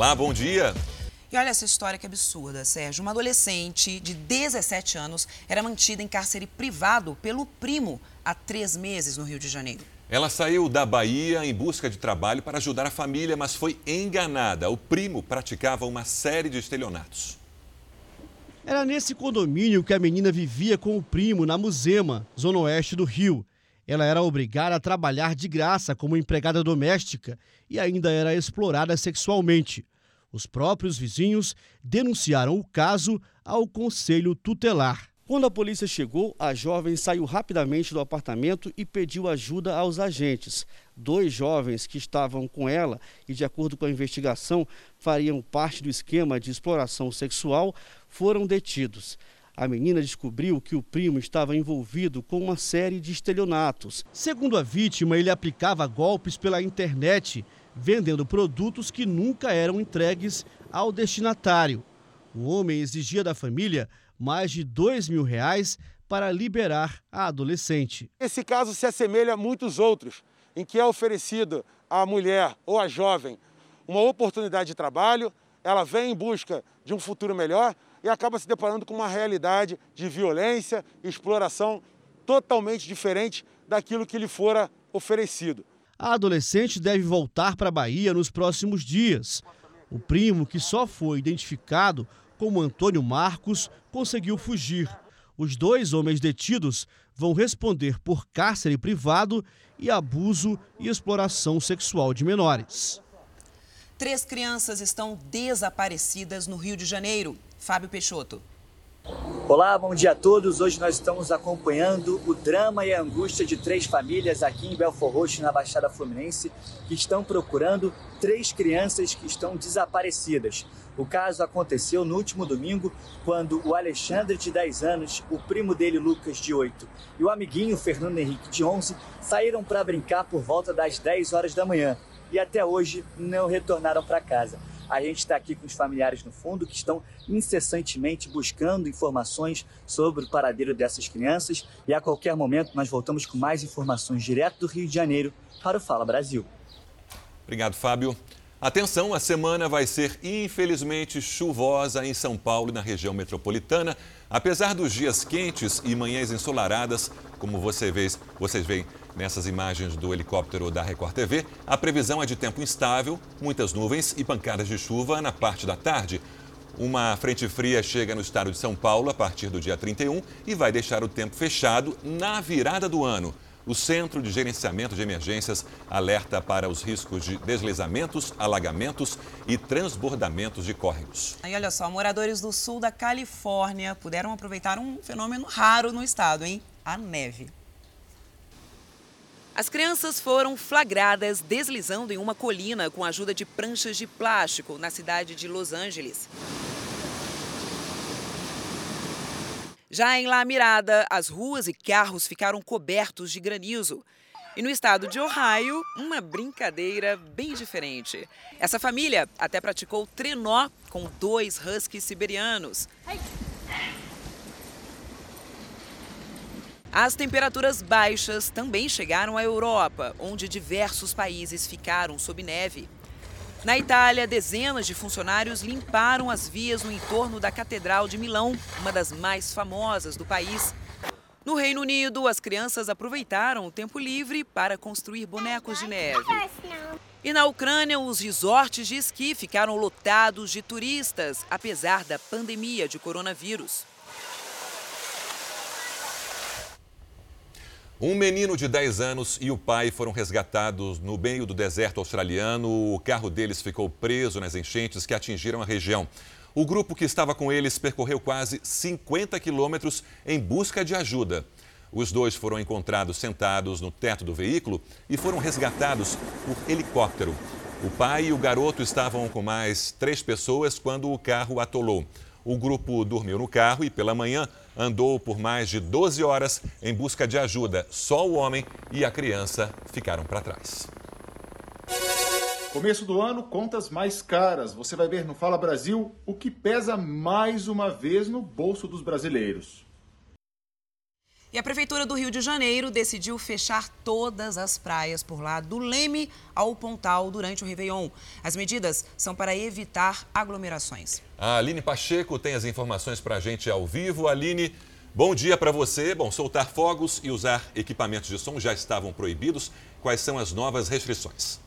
Olá, bom dia. E olha essa história que absurda, Sérgio. Uma adolescente de 17 anos era mantida em cárcere privado pelo primo há três meses no Rio de Janeiro. Ela saiu da Bahia em busca de trabalho para ajudar a família, mas foi enganada. O primo praticava uma série de estelionatos. Era nesse condomínio que a menina vivia com o primo, na Musema, zona oeste do Rio. Ela era obrigada a trabalhar de graça como empregada doméstica e ainda era explorada sexualmente. Os próprios vizinhos denunciaram o caso ao conselho tutelar. Quando a polícia chegou, a jovem saiu rapidamente do apartamento e pediu ajuda aos agentes. Dois jovens que estavam com ela e, de acordo com a investigação, fariam parte do esquema de exploração sexual, foram detidos. A menina descobriu que o primo estava envolvido com uma série de estelionatos. Segundo a vítima, ele aplicava golpes pela internet vendendo produtos que nunca eram entregues ao destinatário. O homem exigia da família mais de dois mil reais para liberar a adolescente. Esse caso se assemelha a muitos outros, em que é oferecido à mulher ou à jovem uma oportunidade de trabalho, ela vem em busca de um futuro melhor e acaba se deparando com uma realidade de violência e exploração totalmente diferente daquilo que lhe fora oferecido. A adolescente deve voltar para a Bahia nos próximos dias. O primo, que só foi identificado como Antônio Marcos, conseguiu fugir. Os dois homens detidos vão responder por cárcere privado e abuso e exploração sexual de menores. Três crianças estão desaparecidas no Rio de Janeiro. Fábio Peixoto. Olá, bom dia a todos. Hoje nós estamos acompanhando o drama e a angústia de três famílias aqui em Belfor Roxo, na Baixada Fluminense, que estão procurando três crianças que estão desaparecidas. O caso aconteceu no último domingo, quando o Alexandre, de 10 anos, o primo dele, Lucas, de 8, e o amiguinho, Fernando Henrique, de 11, saíram para brincar por volta das 10 horas da manhã e até hoje não retornaram para casa. A gente está aqui com os familiares no fundo que estão incessantemente buscando informações sobre o paradeiro dessas crianças e a qualquer momento nós voltamos com mais informações direto do Rio de Janeiro para o Fala Brasil. Obrigado, Fábio. Atenção, a semana vai ser infelizmente chuvosa em São Paulo e na região metropolitana. Apesar dos dias quentes e manhãs ensolaradas, como você vê, vocês veem nessas imagens do helicóptero da Record TV, a previsão é de tempo instável, muitas nuvens e pancadas de chuva na parte da tarde. Uma frente fria chega no estado de São Paulo a partir do dia 31 e vai deixar o tempo fechado na virada do ano. O Centro de Gerenciamento de Emergências alerta para os riscos de deslizamentos, alagamentos e transbordamentos de córregos. Aí, olha só, moradores do sul da Califórnia puderam aproveitar um fenômeno raro no estado, hein? A neve. As crianças foram flagradas deslizando em uma colina com a ajuda de pranchas de plástico na cidade de Los Angeles. Já em La Mirada, as ruas e carros ficaram cobertos de granizo. E no estado de Ohio, uma brincadeira bem diferente. Essa família até praticou trenó com dois huskies siberianos. As temperaturas baixas também chegaram à Europa, onde diversos países ficaram sob neve. Na Itália, dezenas de funcionários limparam as vias no entorno da Catedral de Milão, uma das mais famosas do país. No Reino Unido, as crianças aproveitaram o tempo livre para construir bonecos de neve. E na Ucrânia, os resorts de esqui ficaram lotados de turistas, apesar da pandemia de coronavírus. Um menino de 10 anos e o pai foram resgatados no meio do deserto australiano. O carro deles ficou preso nas enchentes que atingiram a região. O grupo que estava com eles percorreu quase 50 quilômetros em busca de ajuda. Os dois foram encontrados sentados no teto do veículo e foram resgatados por helicóptero. O pai e o garoto estavam com mais três pessoas quando o carro atolou. O grupo dormiu no carro e, pela manhã, andou por mais de 12 horas em busca de ajuda. Só o homem e a criança ficaram para trás. Começo do ano, contas mais caras. Você vai ver no Fala Brasil o que pesa mais uma vez no bolso dos brasileiros. E a Prefeitura do Rio de Janeiro decidiu fechar todas as praias por lá, do Leme ao Pontal, durante o Réveillon. As medidas são para evitar aglomerações. A Aline Pacheco tem as informações para a gente ao vivo. Aline, bom dia para você. Bom, soltar fogos e usar equipamentos de som já estavam proibidos. Quais são as novas restrições?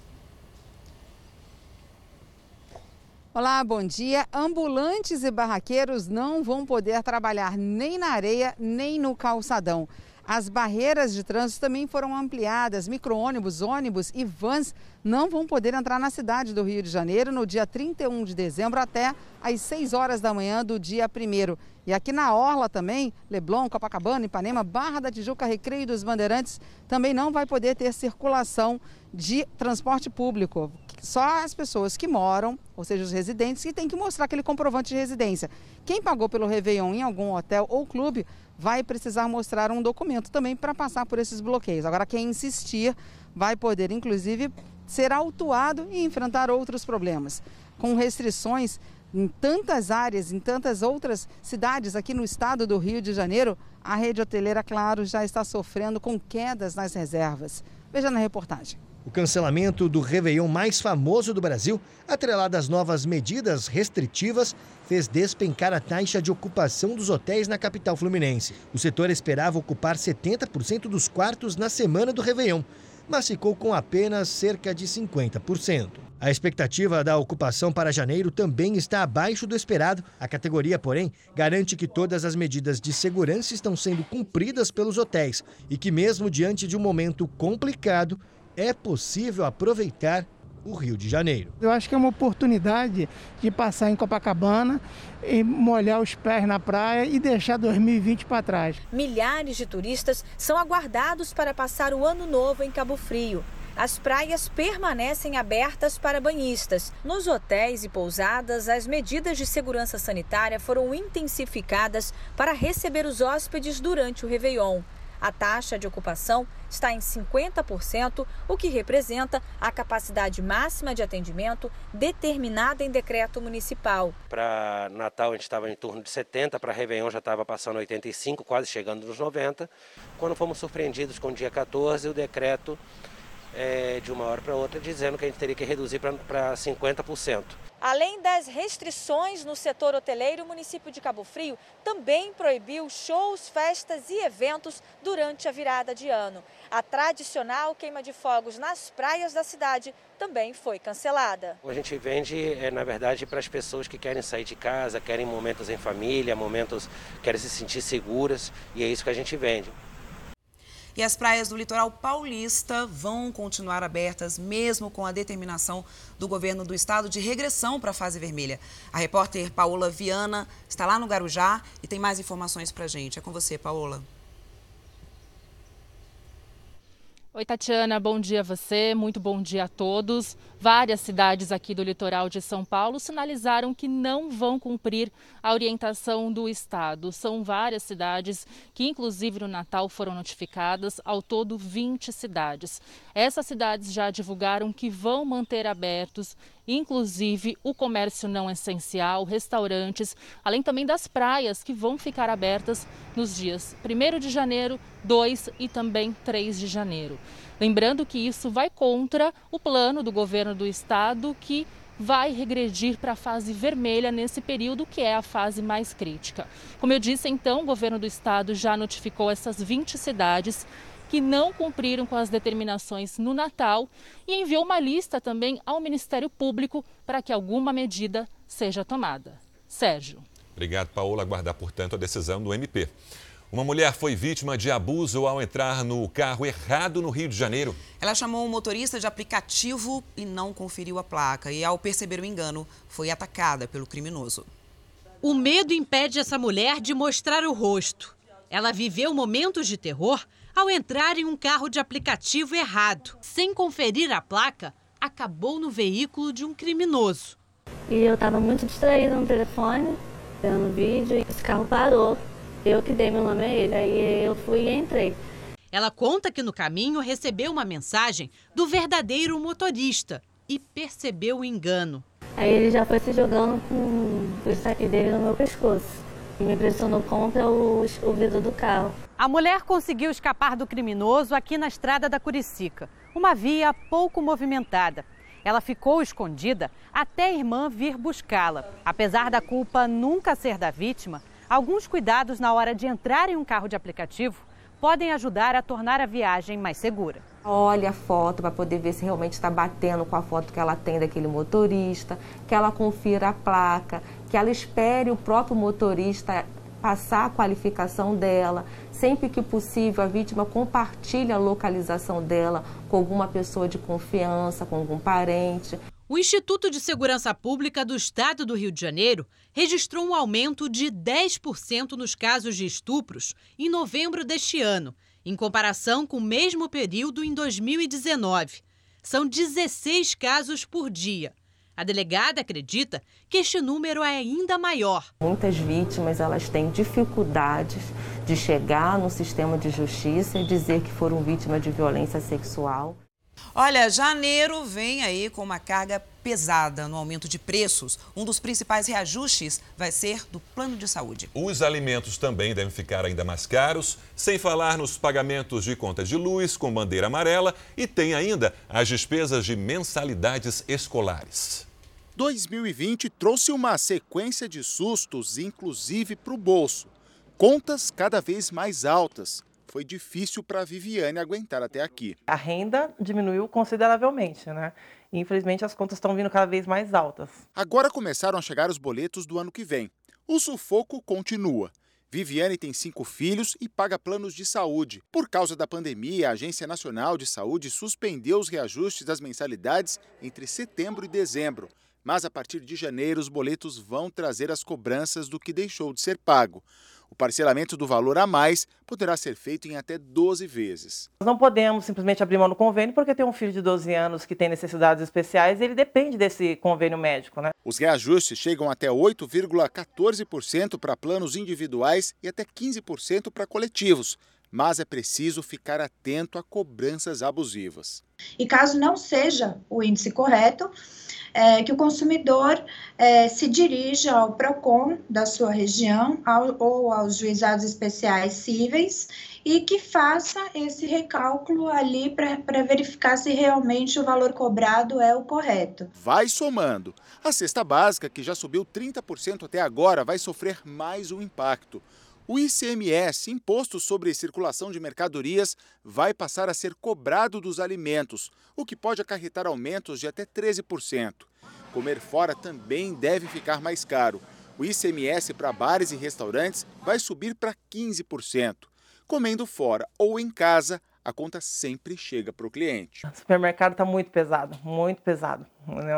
Olá, bom dia. Ambulantes e barraqueiros não vão poder trabalhar nem na areia nem no calçadão. As barreiras de trânsito também foram ampliadas. Micro-ônibus, ônibus e vans não vão poder entrar na cidade do Rio de Janeiro no dia 31 de dezembro até às 6 horas da manhã do dia 1. E aqui na Orla também, Leblon, Copacabana, Ipanema, Barra da Tijuca, Recreio dos Bandeirantes, também não vai poder ter circulação de transporte público. Só as pessoas que moram, ou seja, os residentes, que têm que mostrar aquele comprovante de residência. Quem pagou pelo Réveillon em algum hotel ou clube vai precisar mostrar um documento também para passar por esses bloqueios. Agora, quem insistir vai poder, inclusive, ser autuado e enfrentar outros problemas. Com restrições em tantas áreas, em tantas outras cidades aqui no estado do Rio de Janeiro, a rede hoteleira, claro, já está sofrendo com quedas nas reservas. Veja na reportagem. O cancelamento do Réveillon mais famoso do Brasil, atrelado às novas medidas restritivas, fez despencar a taxa de ocupação dos hotéis na capital fluminense. O setor esperava ocupar 70% dos quartos na semana do Réveillon, mas ficou com apenas cerca de 50%. A expectativa da ocupação para janeiro também está abaixo do esperado. A categoria, porém, garante que todas as medidas de segurança estão sendo cumpridas pelos hotéis e que, mesmo diante de um momento complicado, é possível aproveitar o Rio de Janeiro. Eu acho que é uma oportunidade de passar em Copacabana e molhar os pés na praia e deixar 2020 para trás. Milhares de turistas são aguardados para passar o ano novo em Cabo Frio. As praias permanecem abertas para banhistas. Nos hotéis e pousadas, as medidas de segurança sanitária foram intensificadas para receber os hóspedes durante o Réveillon. A taxa de ocupação está em 50%, o que representa a capacidade máxima de atendimento determinada em decreto municipal. Para Natal a gente estava em torno de 70, para Réveillon já estava passando 85, quase chegando nos 90. Quando fomos surpreendidos com o dia 14, o decreto é, de uma hora para outra dizendo que a gente teria que reduzir para 50%. Além das restrições no setor hoteleiro, o município de Cabo Frio também proibiu shows, festas e eventos durante a virada de ano. A tradicional queima de fogos nas praias da cidade também foi cancelada. A gente vende, é, na verdade, para as pessoas que querem sair de casa, querem momentos em família, momentos querem se sentir seguras, e é isso que a gente vende. E as praias do litoral paulista vão continuar abertas, mesmo com a determinação do governo do estado de regressão para a fase vermelha. A repórter Paola Viana está lá no Garujá e tem mais informações para gente. É com você, Paola. Oi, Tatiana, bom dia a você, muito bom dia a todos. Várias cidades aqui do litoral de São Paulo sinalizaram que não vão cumprir a orientação do Estado. São várias cidades que, inclusive no Natal, foram notificadas, ao todo 20 cidades. Essas cidades já divulgaram que vão manter abertos inclusive o comércio não essencial, restaurantes, além também das praias que vão ficar abertas nos dias 1 de janeiro, 2 e também 3 de janeiro. Lembrando que isso vai contra o plano do governo do estado que vai regredir para a fase vermelha nesse período, que é a fase mais crítica. Como eu disse, então, o governo do estado já notificou essas 20 cidades que não cumpriram com as determinações no Natal e enviou uma lista também ao Ministério Público para que alguma medida seja tomada. Sérgio. Obrigado, Paola. Aguardar, portanto, a decisão do MP. Uma mulher foi vítima de abuso ao entrar no carro errado no Rio de Janeiro. Ela chamou um motorista de aplicativo e não conferiu a placa. E, ao perceber o engano, foi atacada pelo criminoso. O medo impede essa mulher de mostrar o rosto. Ela viveu momentos de terror ao entrar em um carro de aplicativo errado. Sem conferir a placa, acabou no veículo de um criminoso. E eu estava muito distraída no telefone, vendo vídeo, e esse carro parou. Eu que dei meu nome a ele, aí eu fui e entrei. Ela conta que no caminho recebeu uma mensagem do verdadeiro motorista e percebeu o engano. Aí ele já foi se jogando com o saque dele no meu pescoço. Que me pressionou contra o, o vidro do carro. A mulher conseguiu escapar do criminoso aqui na estrada da Curicica, uma via pouco movimentada. Ela ficou escondida até a irmã vir buscá-la. Apesar da culpa nunca ser da vítima, alguns cuidados na hora de entrar em um carro de aplicativo podem ajudar a tornar a viagem mais segura. Olhe a foto para poder ver se realmente está batendo com a foto que ela tem daquele motorista, que ela confira a placa, que ela espere o próprio motorista passar a qualificação dela. Sempre que possível, a vítima compartilha a localização dela com alguma pessoa de confiança, com algum parente. O Instituto de Segurança Pública do Estado do Rio de Janeiro registrou um aumento de 10% nos casos de estupros em novembro deste ano, em comparação com o mesmo período em 2019. São 16 casos por dia. A delegada acredita que este número é ainda maior. Muitas vítimas elas têm dificuldades de chegar no sistema de justiça e dizer que foram vítimas de violência sexual. Olha, janeiro vem aí com uma carga pesada no aumento de preços. Um dos principais reajustes vai ser do plano de saúde. Os alimentos também devem ficar ainda mais caros, sem falar nos pagamentos de conta de luz com bandeira amarela e tem ainda as despesas de mensalidades escolares. 2020 trouxe uma sequência de sustos, inclusive para o bolso. Contas cada vez mais altas foi difícil para a Viviane aguentar até aqui. A renda diminuiu consideravelmente, né? E, infelizmente as contas estão vindo cada vez mais altas. Agora começaram a chegar os boletos do ano que vem. O sufoco continua. Viviane tem cinco filhos e paga planos de saúde. Por causa da pandemia, a Agência Nacional de Saúde suspendeu os reajustes das mensalidades entre setembro e dezembro. Mas a partir de janeiro, os boletos vão trazer as cobranças do que deixou de ser pago. O parcelamento do valor a mais poderá ser feito em até 12 vezes. Nós não podemos simplesmente abrir mão do convênio porque tem um filho de 12 anos que tem necessidades especiais e ele depende desse convênio médico. Né? Os reajustes chegam até 8,14% para planos individuais e até 15% para coletivos. Mas é preciso ficar atento a cobranças abusivas. E caso não seja o índice correto, é, que o consumidor é, se dirija ao PROCON da sua região ao, ou aos juizados especiais cíveis e que faça esse recálculo ali para verificar se realmente o valor cobrado é o correto. Vai somando. A cesta básica, que já subiu 30% até agora, vai sofrer mais um impacto. O ICMS, Imposto sobre Circulação de Mercadorias, vai passar a ser cobrado dos alimentos, o que pode acarretar aumentos de até 13%. Comer fora também deve ficar mais caro. O ICMS para bares e restaurantes vai subir para 15%. Comendo fora ou em casa, a conta sempre chega para o cliente. O supermercado está muito pesado, muito pesado.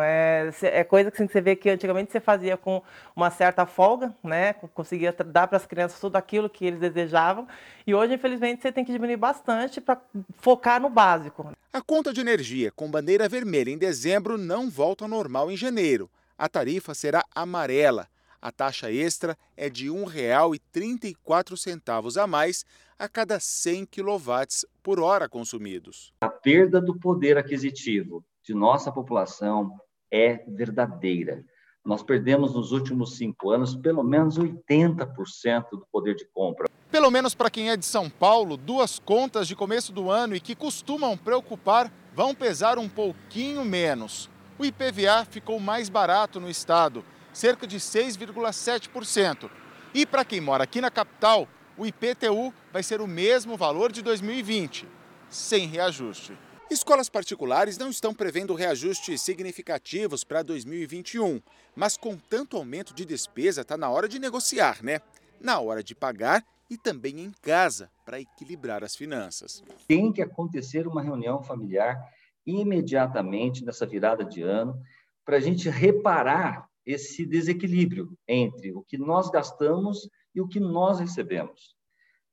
É, é coisa que, assim, você vê que antigamente você fazia com uma certa folga, né? conseguia dar para as crianças tudo aquilo que eles desejavam. E hoje, infelizmente, você tem que diminuir bastante para focar no básico. A conta de energia com bandeira vermelha em dezembro não volta ao normal em janeiro. A tarifa será amarela. A taxa extra é de R$ 1,34 a mais a cada 100 kW por hora consumidos. A perda do poder aquisitivo de nossa população é verdadeira. Nós perdemos nos últimos cinco anos pelo menos 80% do poder de compra. Pelo menos para quem é de São Paulo, duas contas de começo do ano e que costumam preocupar vão pesar um pouquinho menos. O IPVA ficou mais barato no estado, cerca de 6,7%. E para quem mora aqui na capital, o IPTU vai ser o mesmo valor de 2020, sem reajuste. Escolas particulares não estão prevendo reajustes significativos para 2021, mas com tanto aumento de despesa, está na hora de negociar, né? Na hora de pagar e também em casa, para equilibrar as finanças. Tem que acontecer uma reunião familiar imediatamente nessa virada de ano, para a gente reparar esse desequilíbrio entre o que nós gastamos e o que nós recebemos.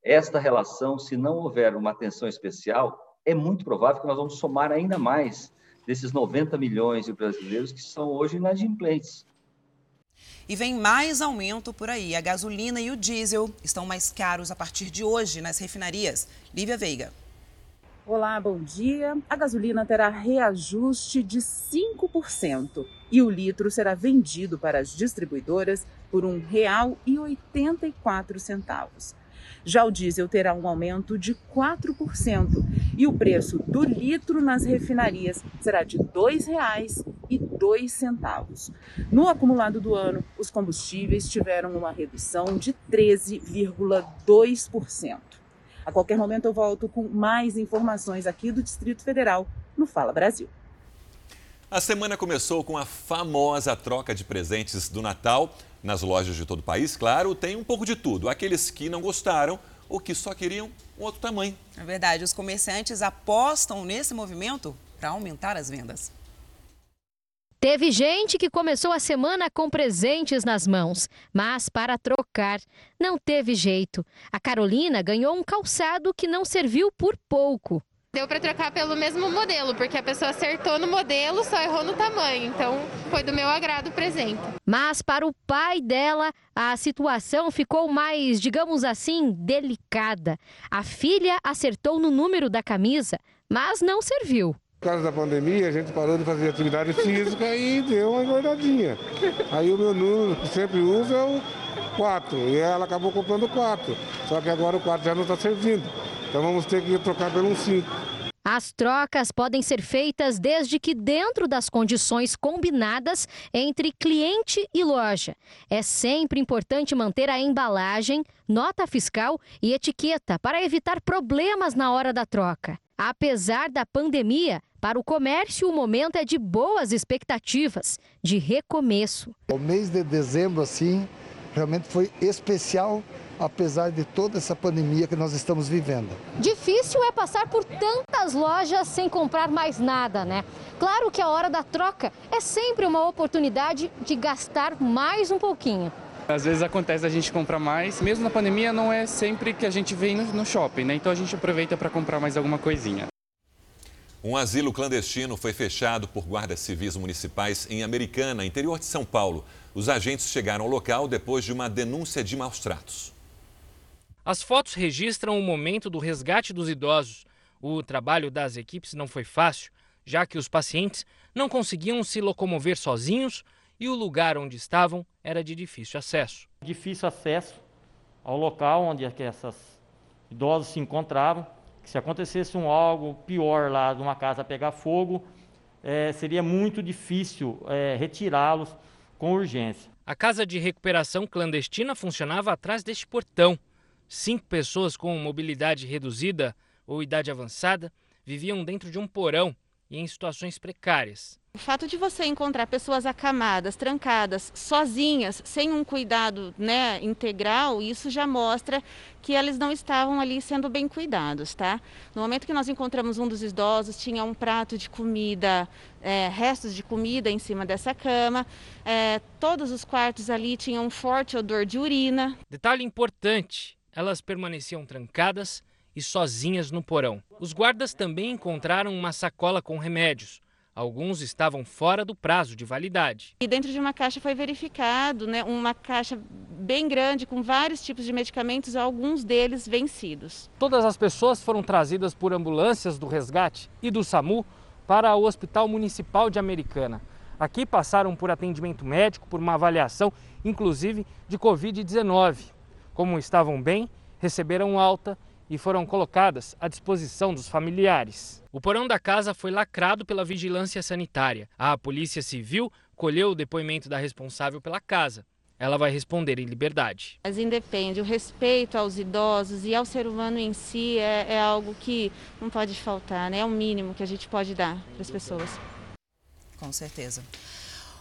Esta relação, se não houver uma atenção especial, é muito provável que nós vamos somar ainda mais desses 90 milhões de brasileiros que são hoje inadimplentes. E vem mais aumento por aí. A gasolina e o diesel estão mais caros a partir de hoje nas refinarias. Lívia Veiga. Olá, bom dia. A gasolina terá reajuste de 5% e o litro será vendido para as distribuidoras por R$ 1,84. Já o diesel terá um aumento de 4% e o preço do litro nas refinarias será de R$ 2,02. No acumulado do ano, os combustíveis tiveram uma redução de 13,2%. A qualquer momento eu volto com mais informações aqui do Distrito Federal no Fala Brasil. A semana começou com a famosa troca de presentes do Natal. Nas lojas de todo o país, claro, tem um pouco de tudo. Aqueles que não gostaram ou que só queriam um outro tamanho. É verdade, os comerciantes apostam nesse movimento para aumentar as vendas. Teve gente que começou a semana com presentes nas mãos, mas para trocar não teve jeito. A Carolina ganhou um calçado que não serviu por pouco. Deu para trocar pelo mesmo modelo, porque a pessoa acertou no modelo, só errou no tamanho. Então, foi do meu agrado o presente. Mas para o pai dela, a situação ficou mais, digamos assim, delicada. A filha acertou no número da camisa, mas não serviu. Por causa da pandemia, a gente parou de fazer atividade física e deu uma engordadinha. Aí o meu número que sempre uso é o 4, e ela acabou comprando o 4. Só que agora o 4 já não está servindo. Então vamos ter que trocar pelo um 5. As trocas podem ser feitas desde que dentro das condições combinadas entre cliente e loja. É sempre importante manter a embalagem, nota fiscal e etiqueta para evitar problemas na hora da troca. Apesar da pandemia, para o comércio o momento é de boas expectativas, de recomeço. O mês de dezembro, assim, realmente foi especial apesar de toda essa pandemia que nós estamos vivendo. Difícil é passar por tantas lojas sem comprar mais nada, né? Claro que a hora da troca é sempre uma oportunidade de gastar mais um pouquinho. Às vezes acontece a gente comprar mais, mesmo na pandemia não é sempre que a gente vem no shopping, né? Então a gente aproveita para comprar mais alguma coisinha. Um asilo clandestino foi fechado por guardas civis municipais em Americana, interior de São Paulo. Os agentes chegaram ao local depois de uma denúncia de maus tratos. As fotos registram o momento do resgate dos idosos. O trabalho das equipes não foi fácil, já que os pacientes não conseguiam se locomover sozinhos e o lugar onde estavam era de difícil acesso. Difícil acesso ao local onde essas idosos se encontravam. Que se acontecesse um algo pior lá de uma casa pegar fogo, é, seria muito difícil é, retirá-los com urgência. A casa de recuperação clandestina funcionava atrás deste portão. Cinco pessoas com mobilidade reduzida ou idade avançada viviam dentro de um porão e em situações precárias. O fato de você encontrar pessoas acamadas, trancadas, sozinhas, sem um cuidado né, integral, isso já mostra que eles não estavam ali sendo bem cuidados, tá? No momento que nós encontramos um dos idosos, tinha um prato de comida, é, restos de comida em cima dessa cama, é, todos os quartos ali tinham um forte odor de urina. Detalhe importante: elas permaneciam trancadas e sozinhas no porão. Os guardas também encontraram uma sacola com remédios. Alguns estavam fora do prazo de validade. E dentro de uma caixa foi verificado, né, uma caixa bem grande com vários tipos de medicamentos, alguns deles vencidos. Todas as pessoas foram trazidas por ambulâncias do resgate e do SAMU para o Hospital Municipal de Americana. Aqui passaram por atendimento médico, por uma avaliação, inclusive de Covid-19. Como estavam bem, receberam alta e foram colocadas à disposição dos familiares. O porão da casa foi lacrado pela vigilância sanitária. A Polícia Civil colheu o depoimento da responsável pela casa. Ela vai responder em liberdade. Mas independe, o respeito aos idosos e ao ser humano em si é, é algo que não pode faltar, né? é o mínimo que a gente pode dar para as pessoas. Com certeza.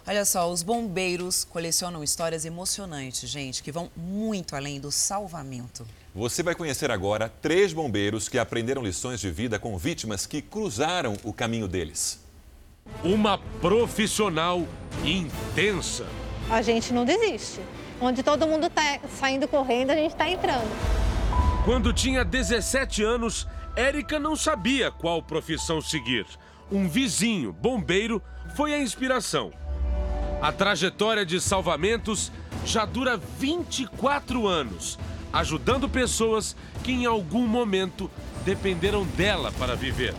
Olha só, os bombeiros colecionam histórias emocionantes, gente, que vão muito além do salvamento. Você vai conhecer agora três bombeiros que aprenderam lições de vida com vítimas que cruzaram o caminho deles. Uma profissional intensa. A gente não desiste. Onde todo mundo está saindo correndo, a gente está entrando. Quando tinha 17 anos, Érica não sabia qual profissão seguir. Um vizinho, bombeiro, foi a inspiração. A trajetória de salvamentos já dura 24 anos, ajudando pessoas que em algum momento dependeram dela para viver.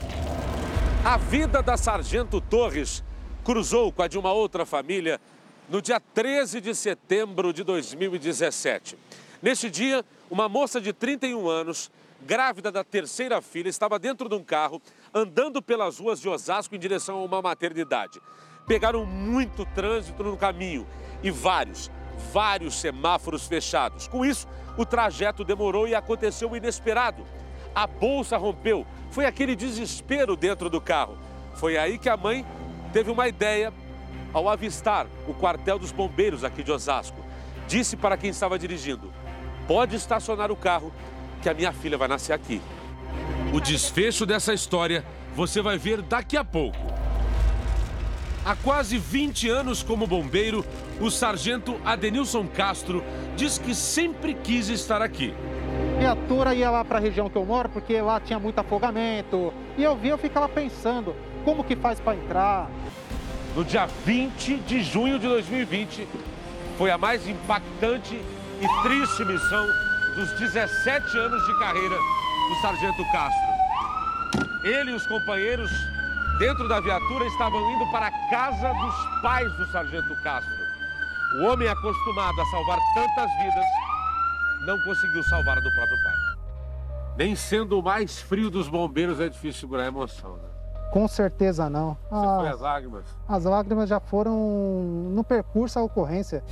A vida da Sargento Torres cruzou com a de uma outra família no dia 13 de setembro de 2017. Neste dia, uma moça de 31 anos, grávida da terceira filha, estava dentro de um carro, andando pelas ruas de Osasco em direção a uma maternidade. Pegaram muito trânsito no caminho e vários, vários semáforos fechados. Com isso, o trajeto demorou e aconteceu o inesperado. A bolsa rompeu. Foi aquele desespero dentro do carro. Foi aí que a mãe teve uma ideia ao avistar o quartel dos bombeiros aqui de Osasco. Disse para quem estava dirigindo: pode estacionar o carro, que a minha filha vai nascer aqui. O desfecho dessa história você vai ver daqui a pouco. Há quase 20 anos como bombeiro, o sargento Adenilson Castro diz que sempre quis estar aqui. A viatura ia lá para a região que eu moro, porque lá tinha muito afogamento. E eu vi, eu ficava pensando, como que faz para entrar? No dia 20 de junho de 2020, foi a mais impactante e triste missão dos 17 anos de carreira do Sargento Castro. Ele e os companheiros dentro da viatura estavam indo para a casa dos pais do Sargento Castro. O homem acostumado a salvar tantas vidas não conseguiu salvar a do próprio pai. Nem sendo o mais frio dos bombeiros é difícil segurar a emoção, né? Com certeza não. Você foi as lágrimas? As lágrimas já foram no percurso à ocorrência.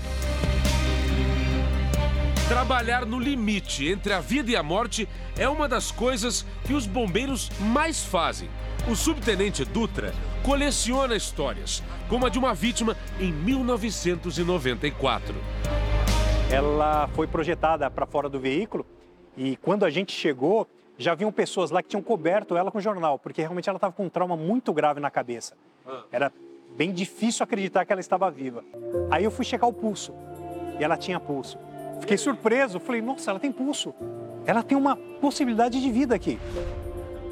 Trabalhar no limite entre a vida e a morte é uma das coisas que os bombeiros mais fazem. O subtenente Dutra coleciona histórias, como a de uma vítima em 1994. Ela foi projetada para fora do veículo e quando a gente chegou, já haviam pessoas lá que tinham coberto ela com jornal, porque realmente ela estava com um trauma muito grave na cabeça. Era bem difícil acreditar que ela estava viva. Aí eu fui checar o pulso e ela tinha pulso. Fiquei surpreso, falei, nossa, ela tem pulso. Ela tem uma possibilidade de vida aqui.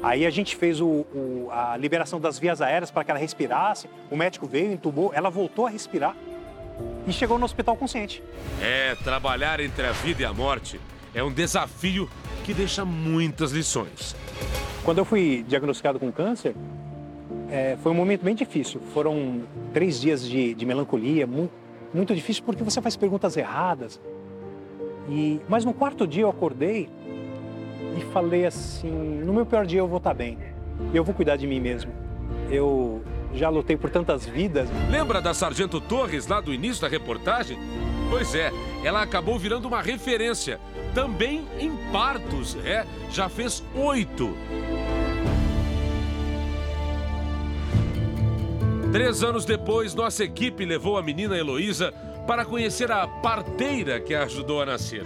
Aí a gente fez o, o, a liberação das vias aéreas para que ela respirasse. O médico veio, entubou, ela voltou a respirar e chegou no hospital consciente. É, trabalhar entre a vida e a morte é um desafio que deixa muitas lições. Quando eu fui diagnosticado com câncer, é, foi um momento bem difícil. Foram três dias de, de melancolia, muito, muito difícil porque você faz perguntas erradas. E, mas no quarto dia eu acordei e falei assim: no meu pior dia eu vou estar bem. Eu vou cuidar de mim mesmo. Eu já lutei por tantas vidas. Lembra da Sargento Torres lá do início da reportagem? Pois é, ela acabou virando uma referência. Também em partos, é, já fez oito. Três anos depois, nossa equipe levou a menina Heloísa para conhecer a parteira que a ajudou a nascer.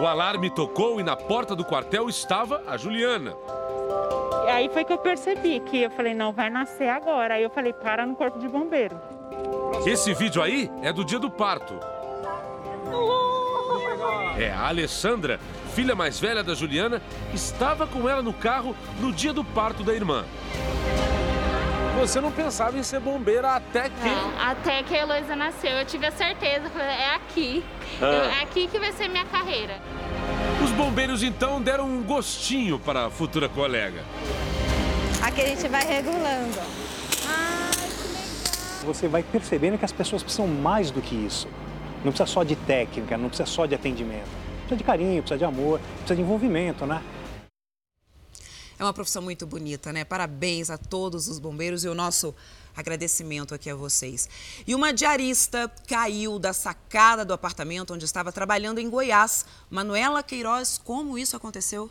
O alarme tocou e na porta do quartel estava a Juliana. Aí foi que eu percebi que eu falei, não, vai nascer agora. Aí eu falei, para no corpo de bombeiro. Esse vídeo aí é do dia do parto. É, a Alessandra, filha mais velha da Juliana, estava com ela no carro no dia do parto da irmã. Você não pensava em ser bombeira até que. Não, até que a Heloísa nasceu. Eu tive a certeza, falei, é aqui. Ah. Eu- é aqui que vai ser minha carreira. Os bombeiros então deram um gostinho para a futura colega. Aqui a gente vai regulando. Você vai percebendo que as pessoas precisam mais do que isso. Não precisa só de técnica, não precisa só de atendimento. Precisa de carinho, precisa de amor, precisa de envolvimento, né? É uma profissão muito bonita, né? Parabéns a todos os bombeiros e o nosso agradecimento aqui a vocês. E uma diarista caiu da sacada do apartamento onde estava trabalhando em Goiás. Manuela Queiroz, como isso aconteceu?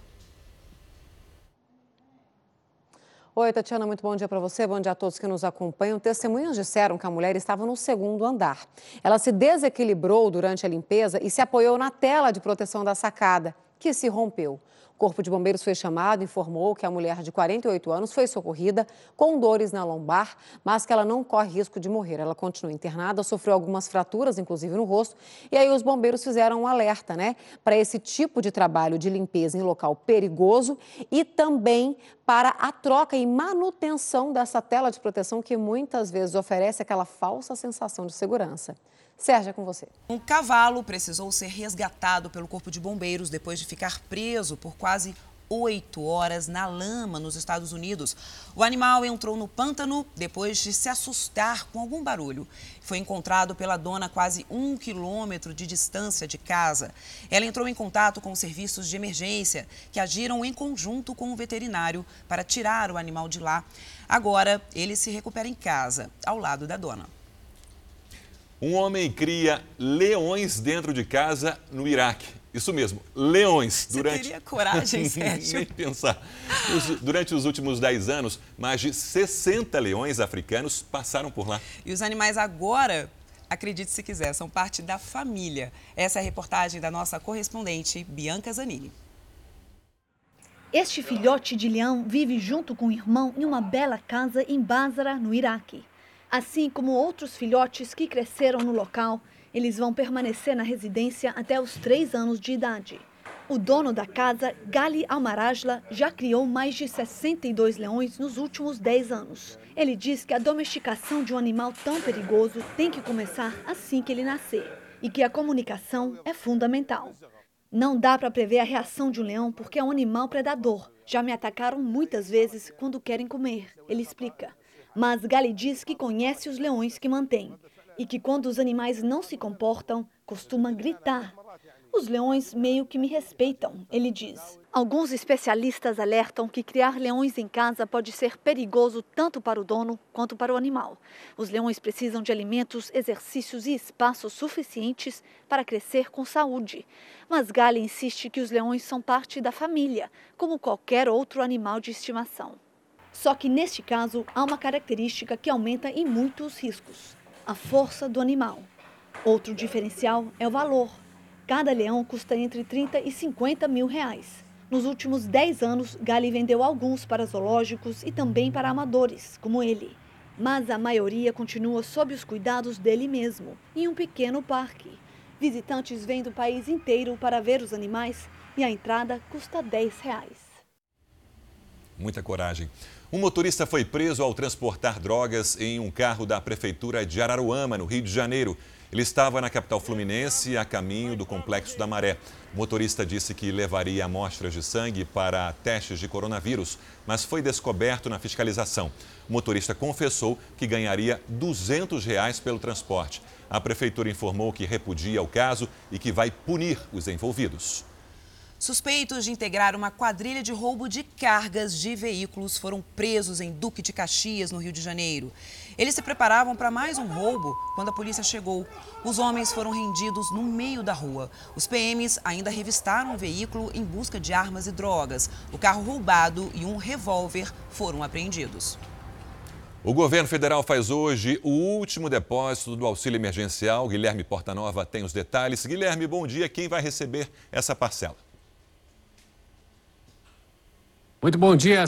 Oi, Tatiana, muito bom dia para você, bom dia a todos que nos acompanham. Testemunhas disseram que a mulher estava no segundo andar. Ela se desequilibrou durante a limpeza e se apoiou na tela de proteção da sacada, que se rompeu. O Corpo de Bombeiros foi chamado e informou que a mulher de 48 anos foi socorrida com dores na lombar, mas que ela não corre risco de morrer. Ela continua internada, sofreu algumas fraturas, inclusive no rosto, e aí os bombeiros fizeram um alerta, né, para esse tipo de trabalho de limpeza em local perigoso e também para a troca e manutenção dessa tela de proteção que muitas vezes oferece aquela falsa sensação de segurança. Sérgio, é com você. Um cavalo precisou ser resgatado pelo Corpo de Bombeiros depois de ficar preso por quase oito horas na lama nos Estados Unidos. O animal entrou no pântano depois de se assustar com algum barulho. Foi encontrado pela dona a quase um quilômetro de distância de casa. Ela entrou em contato com os serviços de emergência, que agiram em conjunto com o veterinário para tirar o animal de lá. Agora, ele se recupera em casa, ao lado da dona. Um homem cria leões dentro de casa no Iraque. Isso mesmo, leões. Você durante... teria coragem, Sérgio? Nem pensar. Durante os últimos 10 anos, mais de 60 leões africanos passaram por lá. E os animais agora, acredite se quiser, são parte da família. Essa é a reportagem da nossa correspondente, Bianca Zanini. Este filhote de leão vive junto com o irmão em uma bela casa em Basra, no Iraque. Assim como outros filhotes que cresceram no local, eles vão permanecer na residência até os três anos de idade. O dono da casa, Gali Almarajla, já criou mais de 62 leões nos últimos 10 anos. Ele diz que a domesticação de um animal tão perigoso tem que começar assim que ele nascer e que a comunicação é fundamental. Não dá para prever a reação de um leão porque é um animal predador. Já me atacaram muitas vezes quando querem comer, ele explica. Mas Gali diz que conhece os leões que mantém e que quando os animais não se comportam, costuma gritar. Os leões meio que me respeitam, ele diz. Alguns especialistas alertam que criar leões em casa pode ser perigoso tanto para o dono quanto para o animal. Os leões precisam de alimentos, exercícios e espaços suficientes para crescer com saúde. Mas Gali insiste que os leões são parte da família, como qualquer outro animal de estimação. Só que neste caso há uma característica que aumenta em muitos riscos: a força do animal. Outro diferencial é o valor. Cada leão custa entre 30 e 50 mil reais. Nos últimos 10 anos, Gali vendeu alguns para zoológicos e também para amadores, como ele. Mas a maioria continua sob os cuidados dele mesmo, em um pequeno parque. Visitantes vêm do país inteiro para ver os animais e a entrada custa 10 reais. Muita coragem. Um motorista foi preso ao transportar drogas em um carro da prefeitura de Araruama, no Rio de Janeiro. Ele estava na capital fluminense, a caminho do Complexo da Maré. O motorista disse que levaria amostras de sangue para testes de coronavírus, mas foi descoberto na fiscalização. O motorista confessou que ganharia 200 reais pelo transporte. A prefeitura informou que repudia o caso e que vai punir os envolvidos. Suspeitos de integrar uma quadrilha de roubo de cargas de veículos foram presos em Duque de Caxias, no Rio de Janeiro. Eles se preparavam para mais um roubo quando a polícia chegou. Os homens foram rendidos no meio da rua. Os PMs ainda revistaram o veículo em busca de armas e drogas. O carro roubado e um revólver foram apreendidos. O governo federal faz hoje o último depósito do auxílio emergencial. Guilherme Portanova tem os detalhes. Guilherme, bom dia. Quem vai receber essa parcela? Muito bom dia.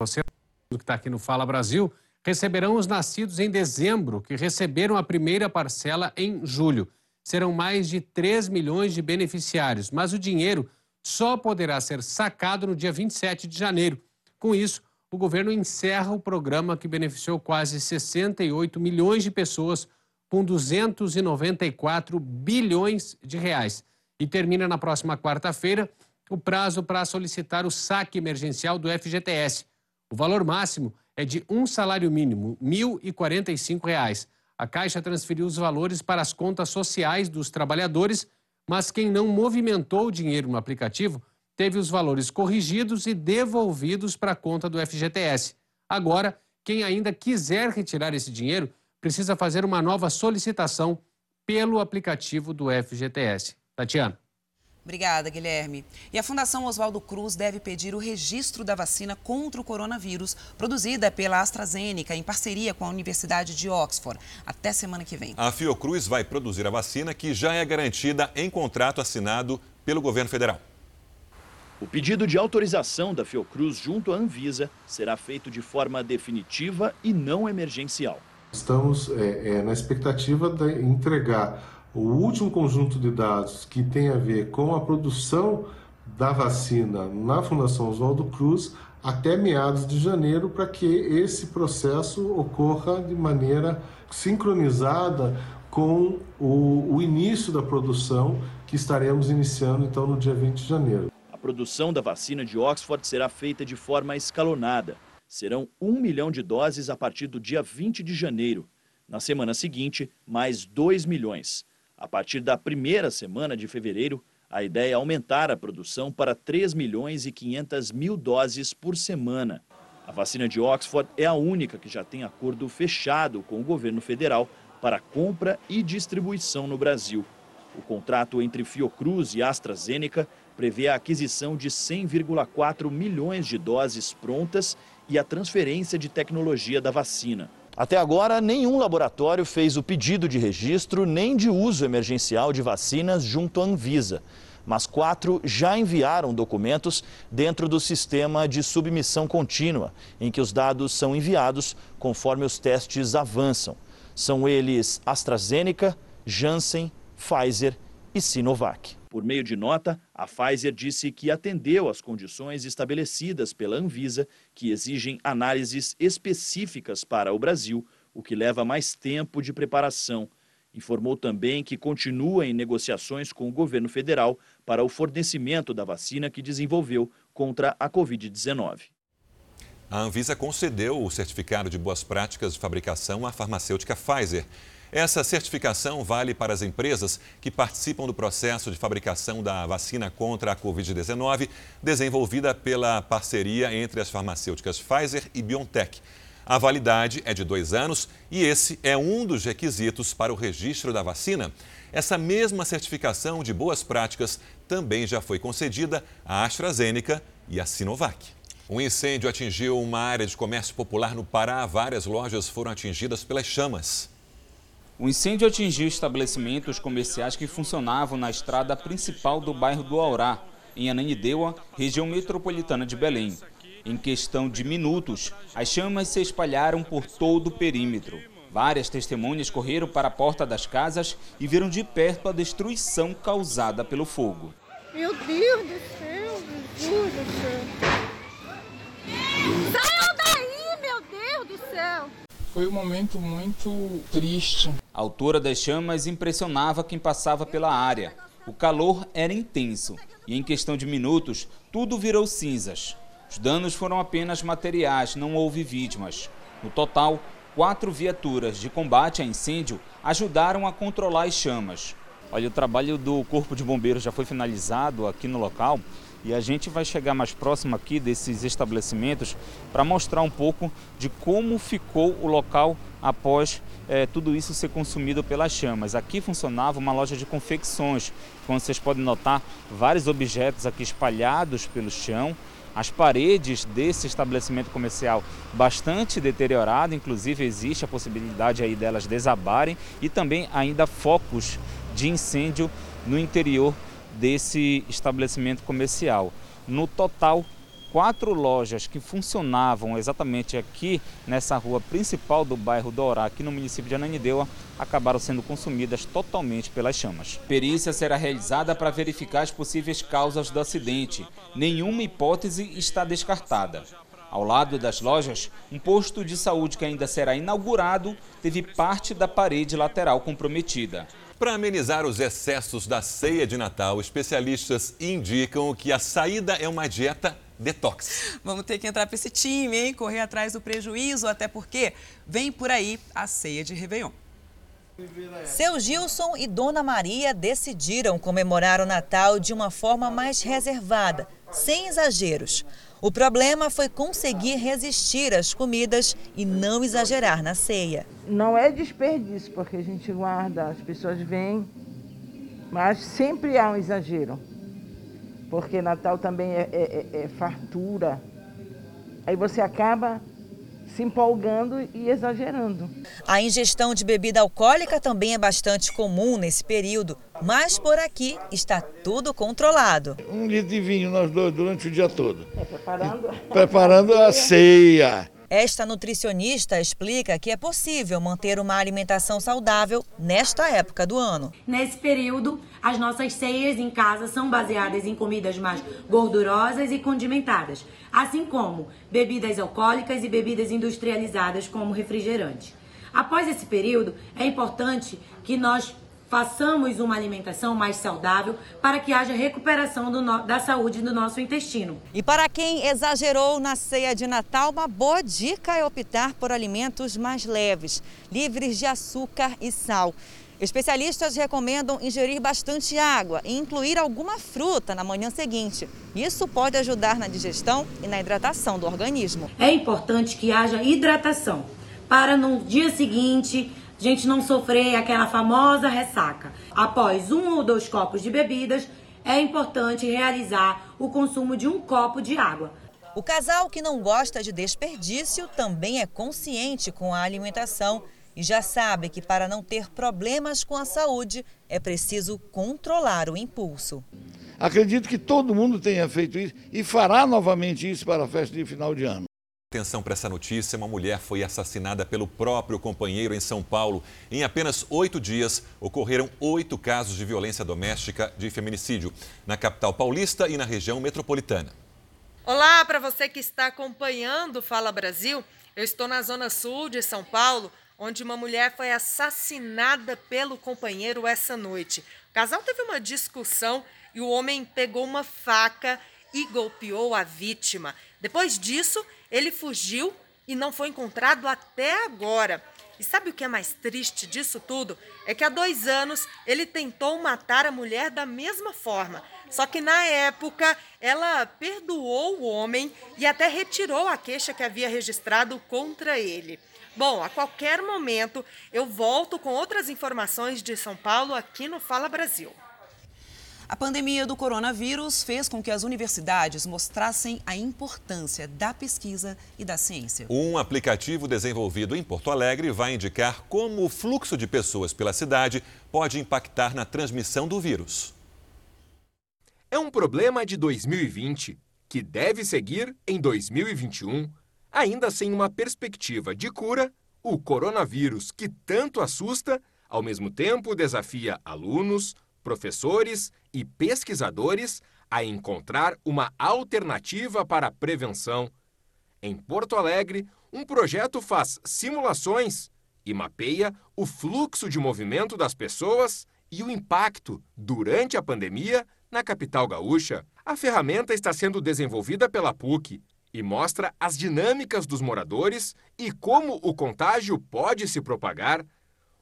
Você que está aqui no Fala Brasil receberão os nascidos em dezembro, que receberam a primeira parcela em julho. Serão mais de 3 milhões de beneficiários, mas o dinheiro só poderá ser sacado no dia 27 de janeiro. Com isso, o governo encerra o programa que beneficiou quase 68 milhões de pessoas com 294 bilhões de reais. E termina na próxima quarta-feira o prazo para solicitar o saque emergencial do FGTS. O valor máximo é de um salário mínimo, R$ 1.045. A Caixa transferiu os valores para as contas sociais dos trabalhadores, mas quem não movimentou o dinheiro no aplicativo teve os valores corrigidos e devolvidos para a conta do FGTS. Agora, quem ainda quiser retirar esse dinheiro precisa fazer uma nova solicitação pelo aplicativo do FGTS. Tatiana. Obrigada, Guilherme. E a Fundação Oswaldo Cruz deve pedir o registro da vacina contra o coronavírus, produzida pela AstraZeneca em parceria com a Universidade de Oxford, até semana que vem. A Fiocruz vai produzir a vacina que já é garantida em contrato assinado pelo governo federal. O pedido de autorização da Fiocruz junto à Anvisa será feito de forma definitiva e não emergencial. Estamos é, é, na expectativa de entregar o último conjunto de dados que tem a ver com a produção da vacina na Fundação Oswaldo Cruz até meados de janeiro para que esse processo ocorra de maneira sincronizada com o, o início da produção que estaremos iniciando então no dia 20 de janeiro. A produção da vacina de Oxford será feita de forma escalonada. Serão um milhão de doses a partir do dia 20 de janeiro. Na semana seguinte, mais 2 milhões. A partir da primeira semana de fevereiro, a ideia é aumentar a produção para 3 milhões e 500 mil doses por semana. A vacina de Oxford é a única que já tem acordo fechado com o governo federal para compra e distribuição no Brasil. O contrato entre Fiocruz e AstraZeneca prevê a aquisição de 100,4 milhões de doses prontas e a transferência de tecnologia da vacina. Até agora, nenhum laboratório fez o pedido de registro nem de uso emergencial de vacinas junto à Anvisa. Mas quatro já enviaram documentos dentro do sistema de submissão contínua, em que os dados são enviados conforme os testes avançam. São eles AstraZeneca, Janssen, Pfizer e Sinovac. Por meio de nota, a Pfizer disse que atendeu às condições estabelecidas pela Anvisa, que exigem análises específicas para o Brasil, o que leva mais tempo de preparação. Informou também que continua em negociações com o governo federal para o fornecimento da vacina que desenvolveu contra a Covid-19. A Anvisa concedeu o certificado de boas práticas de fabricação à farmacêutica Pfizer. Essa certificação vale para as empresas que participam do processo de fabricação da vacina contra a Covid-19, desenvolvida pela parceria entre as farmacêuticas Pfizer e BioNTech. A validade é de dois anos e esse é um dos requisitos para o registro da vacina. Essa mesma certificação de boas práticas também já foi concedida à AstraZeneca e à Sinovac. Um incêndio atingiu uma área de comércio popular no Pará. Várias lojas foram atingidas pelas chamas. O incêndio atingiu estabelecimentos comerciais que funcionavam na estrada principal do bairro do Aurá, em Ananindeua, região metropolitana de Belém. Em questão de minutos, as chamas se espalharam por todo o perímetro. Várias testemunhas correram para a porta das casas e viram de perto a destruição causada pelo fogo. Meu Deus do céu, Jesus do céu. Saiam daí, meu Deus do céu. Foi um momento muito triste. A altura das chamas impressionava quem passava pela área. O calor era intenso e, em questão de minutos, tudo virou cinzas. Os danos foram apenas materiais, não houve vítimas. No total, quatro viaturas de combate a incêndio ajudaram a controlar as chamas. Olha, o trabalho do Corpo de Bombeiros já foi finalizado aqui no local e a gente vai chegar mais próximo aqui desses estabelecimentos para mostrar um pouco de como ficou o local após é, tudo isso ser consumido pelas chamas. Aqui funcionava uma loja de confecções, como vocês podem notar, vários objetos aqui espalhados pelo chão, as paredes desse estabelecimento comercial bastante deteriorado, inclusive existe a possibilidade aí delas desabarem e também ainda focos de incêndio no interior desse estabelecimento comercial. No total, quatro lojas que funcionavam exatamente aqui nessa rua principal do bairro Dorá, aqui no município de Ananindeua, acabaram sendo consumidas totalmente pelas chamas. Perícia será realizada para verificar as possíveis causas do acidente. Nenhuma hipótese está descartada. Ao lado das lojas, um posto de saúde que ainda será inaugurado teve parte da parede lateral comprometida. Para amenizar os excessos da ceia de Natal, especialistas indicam que a saída é uma dieta detox. Vamos ter que entrar para esse time, hein? Correr atrás do prejuízo, até porque vem por aí a ceia de Réveillon. Seu Gilson e Dona Maria decidiram comemorar o Natal de uma forma mais reservada, sem exageros. O problema foi conseguir resistir às comidas e não exagerar na ceia. Não é desperdício, porque a gente guarda, as pessoas vêm, mas sempre há um exagero. Porque Natal também é, é, é, é fartura. Aí você acaba se empolgando e exagerando. A ingestão de bebida alcoólica também é bastante comum nesse período, mas por aqui está tudo controlado. Um litro de vinho nós dois durante o dia todo. É, preparando... preparando a ceia. Esta nutricionista explica que é possível manter uma alimentação saudável nesta época do ano. Nesse período, as nossas ceias em casa são baseadas em comidas mais gordurosas e condimentadas, assim como bebidas alcoólicas e bebidas industrializadas como refrigerantes. Após esse período, é importante que nós façamos uma alimentação mais saudável para que haja recuperação no, da saúde do nosso intestino. E para quem exagerou na ceia de Natal, uma boa dica é optar por alimentos mais leves, livres de açúcar e sal. Especialistas recomendam ingerir bastante água e incluir alguma fruta na manhã seguinte. Isso pode ajudar na digestão e na hidratação do organismo. É importante que haja hidratação para no dia seguinte a gente não sofrer aquela famosa ressaca. Após um ou dois copos de bebidas, é importante realizar o consumo de um copo de água. O casal que não gosta de desperdício também é consciente com a alimentação e já sabe que para não ter problemas com a saúde é preciso controlar o impulso. Acredito que todo mundo tenha feito isso e fará novamente isso para a festa de final de ano. Atenção para essa notícia: uma mulher foi assassinada pelo próprio companheiro em São Paulo. Em apenas oito dias, ocorreram oito casos de violência doméstica de feminicídio na capital paulista e na região metropolitana. Olá para você que está acompanhando Fala Brasil. Eu estou na zona sul de São Paulo, onde uma mulher foi assassinada pelo companheiro essa noite. O casal teve uma discussão e o homem pegou uma faca e golpeou a vítima. Depois disso, ele fugiu e não foi encontrado até agora. E sabe o que é mais triste disso tudo? É que há dois anos ele tentou matar a mulher da mesma forma. Só que na época ela perdoou o homem e até retirou a queixa que havia registrado contra ele. Bom, a qualquer momento eu volto com outras informações de São Paulo aqui no Fala Brasil. A pandemia do coronavírus fez com que as universidades mostrassem a importância da pesquisa e da ciência. Um aplicativo desenvolvido em Porto Alegre vai indicar como o fluxo de pessoas pela cidade pode impactar na transmissão do vírus. É um problema de 2020 que deve seguir em 2021 Ainda sem uma perspectiva de cura, o coronavírus, que tanto assusta, ao mesmo tempo desafia alunos, professores e pesquisadores a encontrar uma alternativa para a prevenção. Em Porto Alegre, um projeto faz simulações e mapeia o fluxo de movimento das pessoas e o impacto durante a pandemia na capital gaúcha. A ferramenta está sendo desenvolvida pela PUC e mostra as dinâmicas dos moradores e como o contágio pode se propagar.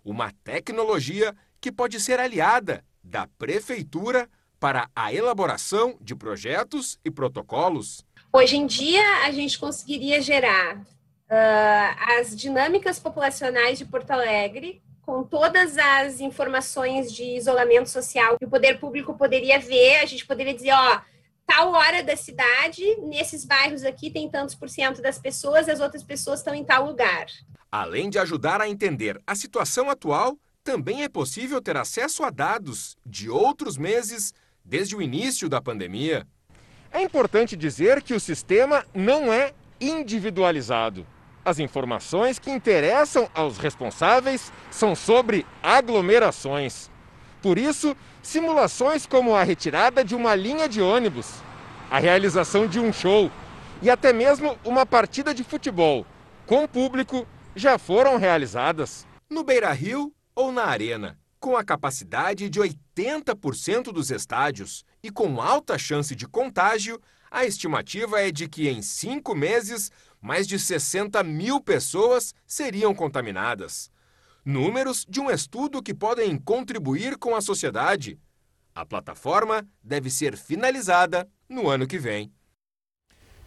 Uma tecnologia que pode ser aliada da prefeitura para a elaboração de projetos e protocolos. Hoje em dia, a gente conseguiria gerar uh, as dinâmicas populacionais de Porto Alegre com todas as informações de isolamento social que o poder público poderia ver, a gente poderia dizer, ó, tal hora da cidade, nesses bairros aqui tem tantos por cento das pessoas, as outras pessoas estão em tal lugar. Além de ajudar a entender a situação atual, também é possível ter acesso a dados de outros meses desde o início da pandemia. É importante dizer que o sistema não é individualizado. As informações que interessam aos responsáveis são sobre aglomerações. Por isso, simulações como a retirada de uma linha de ônibus, a realização de um show e até mesmo uma partida de futebol com público já foram realizadas. No Beira Rio ou na Arena, com a capacidade de 80% dos estádios e com alta chance de contágio, a estimativa é de que em cinco meses mais de 60 mil pessoas seriam contaminadas. Números de um estudo que podem contribuir com a sociedade. A plataforma deve ser finalizada no ano que vem.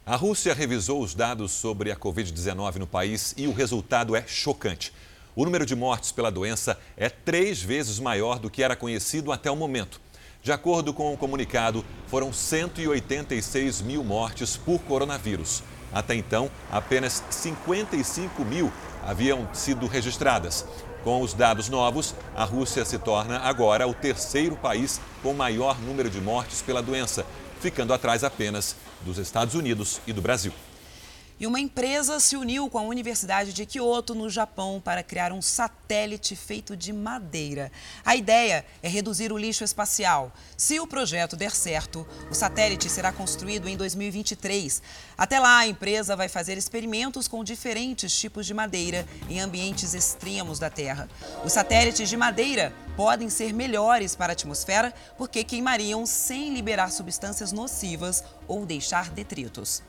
A Rússia revisou os dados sobre a Covid-19 no país e o resultado é chocante. O número de mortes pela doença é três vezes maior do que era conhecido até o momento. De acordo com o comunicado, foram 186 mil mortes por coronavírus. Até então, apenas 55 mil haviam sido registradas. Com os dados novos, a Rússia se torna agora o terceiro país com maior número de mortes pela doença, ficando atrás apenas dos Estados Unidos e do Brasil. E uma empresa se uniu com a Universidade de Kyoto, no Japão, para criar um satélite feito de madeira. A ideia é reduzir o lixo espacial. Se o projeto der certo, o satélite será construído em 2023. Até lá, a empresa vai fazer experimentos com diferentes tipos de madeira em ambientes extremos da Terra. Os satélites de madeira podem ser melhores para a atmosfera porque queimariam sem liberar substâncias nocivas ou deixar detritos.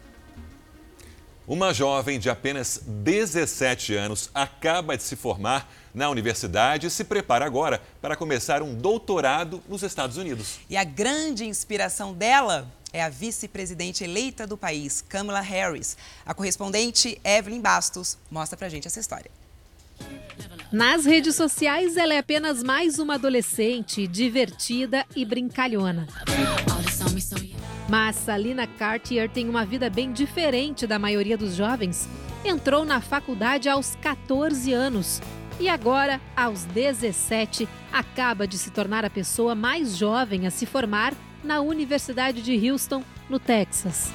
Uma jovem de apenas 17 anos acaba de se formar na universidade e se prepara agora para começar um doutorado nos Estados Unidos. E a grande inspiração dela é a vice-presidente eleita do país, Kamala Harris. A correspondente Evelyn Bastos mostra pra gente essa história. Nas redes sociais, ela é apenas mais uma adolescente divertida e brincalhona. Mas Salina Cartier tem uma vida bem diferente da maioria dos jovens. Entrou na faculdade aos 14 anos e agora, aos 17, acaba de se tornar a pessoa mais jovem a se formar na Universidade de Houston, no Texas.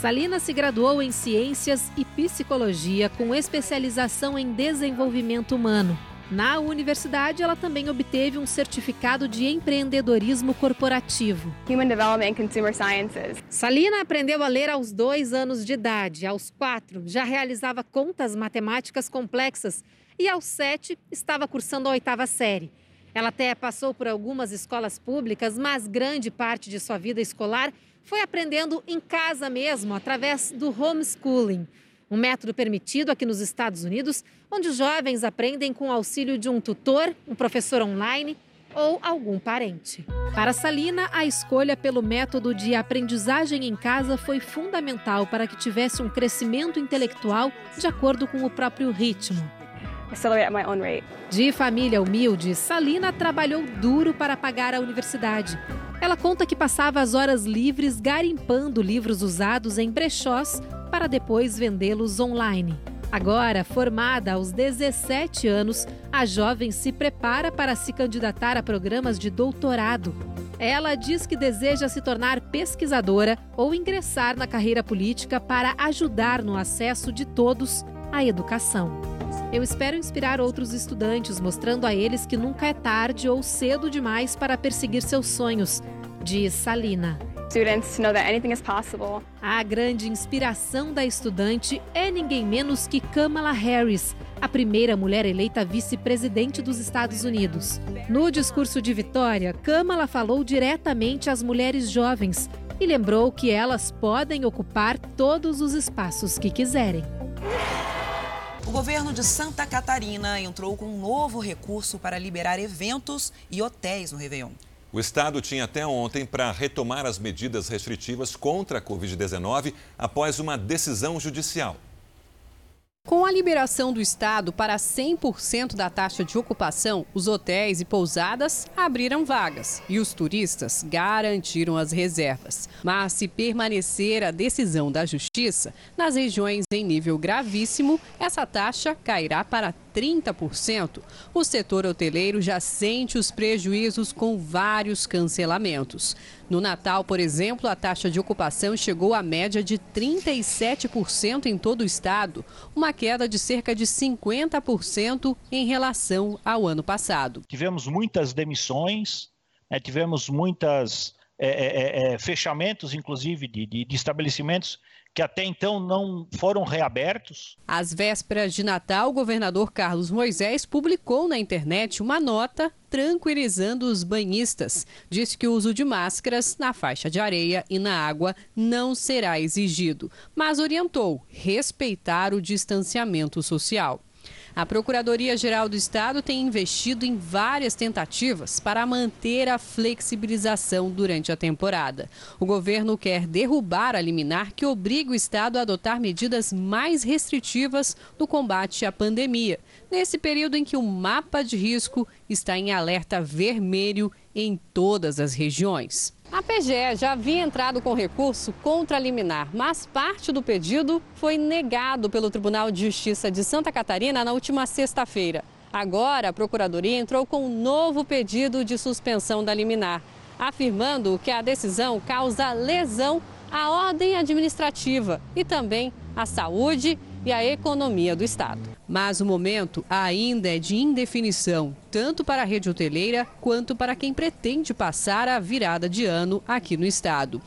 Salina se graduou em Ciências e Psicologia com especialização em desenvolvimento humano. Na universidade, ela também obteve um certificado de empreendedorismo corporativo. Human Development and Consumer Sciences. Salina aprendeu a ler aos dois anos de idade. Aos quatro, já realizava contas matemáticas complexas. E aos sete, estava cursando a oitava série. Ela até passou por algumas escolas públicas, mas grande parte de sua vida escolar foi aprendendo em casa mesmo, através do homeschooling um método permitido aqui nos Estados Unidos, onde os jovens aprendem com o auxílio de um tutor, um professor online ou algum parente. Para Salina, a escolha pelo método de aprendizagem em casa foi fundamental para que tivesse um crescimento intelectual de acordo com o próprio ritmo. De família humilde, Salina trabalhou duro para pagar a universidade. Ela conta que passava as horas livres garimpando livros usados em brechós para depois vendê-los online. Agora, formada aos 17 anos, a jovem se prepara para se candidatar a programas de doutorado. Ela diz que deseja se tornar pesquisadora ou ingressar na carreira política para ajudar no acesso de todos à educação. Eu espero inspirar outros estudantes, mostrando a eles que nunca é tarde ou cedo demais para perseguir seus sonhos, diz Salina students to know that anything is possible. A grande inspiração da estudante é ninguém menos que Kamala Harris, a primeira mulher eleita vice-presidente dos Estados Unidos. No discurso de vitória, Kamala falou diretamente às mulheres jovens e lembrou que elas podem ocupar todos os espaços que quiserem. O governo de Santa Catarina entrou com um novo recurso para liberar eventos e hotéis no Réveillon. O Estado tinha até ontem para retomar as medidas restritivas contra a Covid-19 após uma decisão judicial. Com a liberação do Estado para 100% da taxa de ocupação, os hotéis e pousadas abriram vagas e os turistas garantiram as reservas. Mas, se permanecer a decisão da Justiça, nas regiões em nível gravíssimo, essa taxa cairá para 30%. O setor hoteleiro já sente os prejuízos com vários cancelamentos. No Natal, por exemplo, a taxa de ocupação chegou à média de 37% em todo o estado, uma queda de cerca de 50% em relação ao ano passado. Tivemos muitas demissões, né, tivemos muitas é, é, é, fechamentos, inclusive, de, de, de estabelecimentos que até então não foram reabertos. Às vésperas de Natal, o governador Carlos Moisés publicou na internet uma nota tranquilizando os banhistas. Disse que o uso de máscaras na faixa de areia e na água não será exigido, mas orientou respeitar o distanciamento social. A Procuradoria-Geral do Estado tem investido em várias tentativas para manter a flexibilização durante a temporada. O governo quer derrubar a liminar que obriga o Estado a adotar medidas mais restritivas no combate à pandemia, nesse período em que o mapa de risco está em alerta vermelho em todas as regiões. A PGE já havia entrado com recurso contra a liminar, mas parte do pedido foi negado pelo Tribunal de Justiça de Santa Catarina na última sexta-feira. Agora, a Procuradoria entrou com um novo pedido de suspensão da liminar, afirmando que a decisão causa lesão à ordem administrativa e também a saúde e a economia do estado. Mas o momento ainda é de indefinição, tanto para a rede hoteleira quanto para quem pretende passar a virada de ano aqui no estado.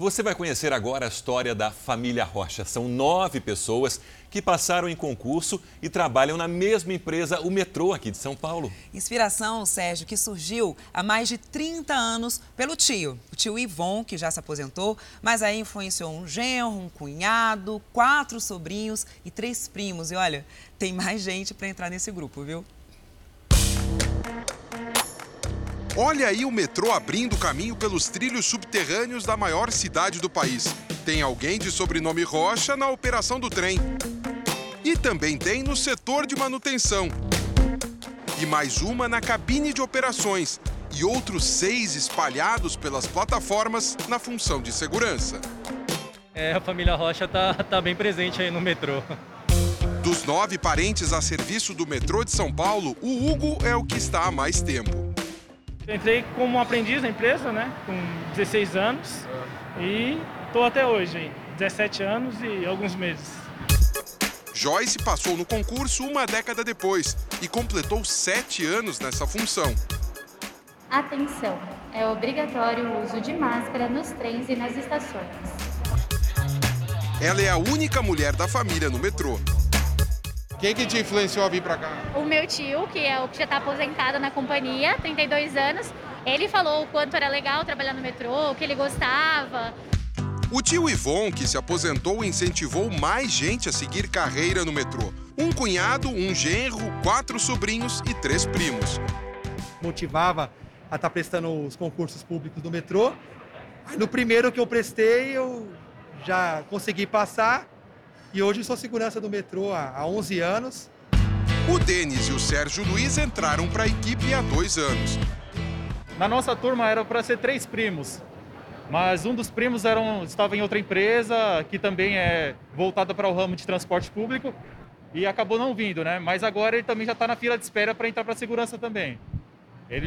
Você vai conhecer agora a história da família Rocha. São nove pessoas que passaram em concurso e trabalham na mesma empresa, o metrô aqui de São Paulo. Inspiração, Sérgio, que surgiu há mais de 30 anos pelo tio, o tio Ivon, que já se aposentou, mas aí influenciou um genro, um cunhado, quatro sobrinhos e três primos. E olha, tem mais gente para entrar nesse grupo, viu? Olha aí o metrô abrindo caminho pelos trilhos subterrâneos da maior cidade do país. Tem alguém de sobrenome Rocha na operação do trem. E também tem no setor de manutenção. E mais uma na cabine de operações. E outros seis espalhados pelas plataformas na função de segurança. É, a família Rocha tá, tá bem presente aí no metrô. Dos nove parentes a serviço do metrô de São Paulo, o Hugo é o que está há mais tempo. Entrei como aprendiz na empresa, né, com 16 anos e estou até hoje, 17 anos e alguns meses. Joyce passou no concurso uma década depois e completou sete anos nessa função. Atenção! É obrigatório o uso de máscara nos trens e nas estações. Ela é a única mulher da família no metrô. Quem que te influenciou a vir para cá? O meu tio, que é o que já está aposentado na companhia, 32 anos, ele falou o quanto era legal trabalhar no metrô, o que ele gostava. O tio Ivon, que se aposentou, incentivou mais gente a seguir carreira no metrô. Um cunhado, um genro, quatro sobrinhos e três primos. Motivava a estar tá prestando os concursos públicos do metrô. Aí no primeiro que eu prestei, eu já consegui passar e hoje sou segurança do metrô há 11 anos. O Denis e o Sérgio Luiz entraram para a equipe há dois anos. Na nossa turma era para ser três primos, mas um dos primos era um, estava em outra empresa que também é voltada para o ramo de transporte público e acabou não vindo, né? Mas agora ele também já está na fila de espera para entrar para a segurança também.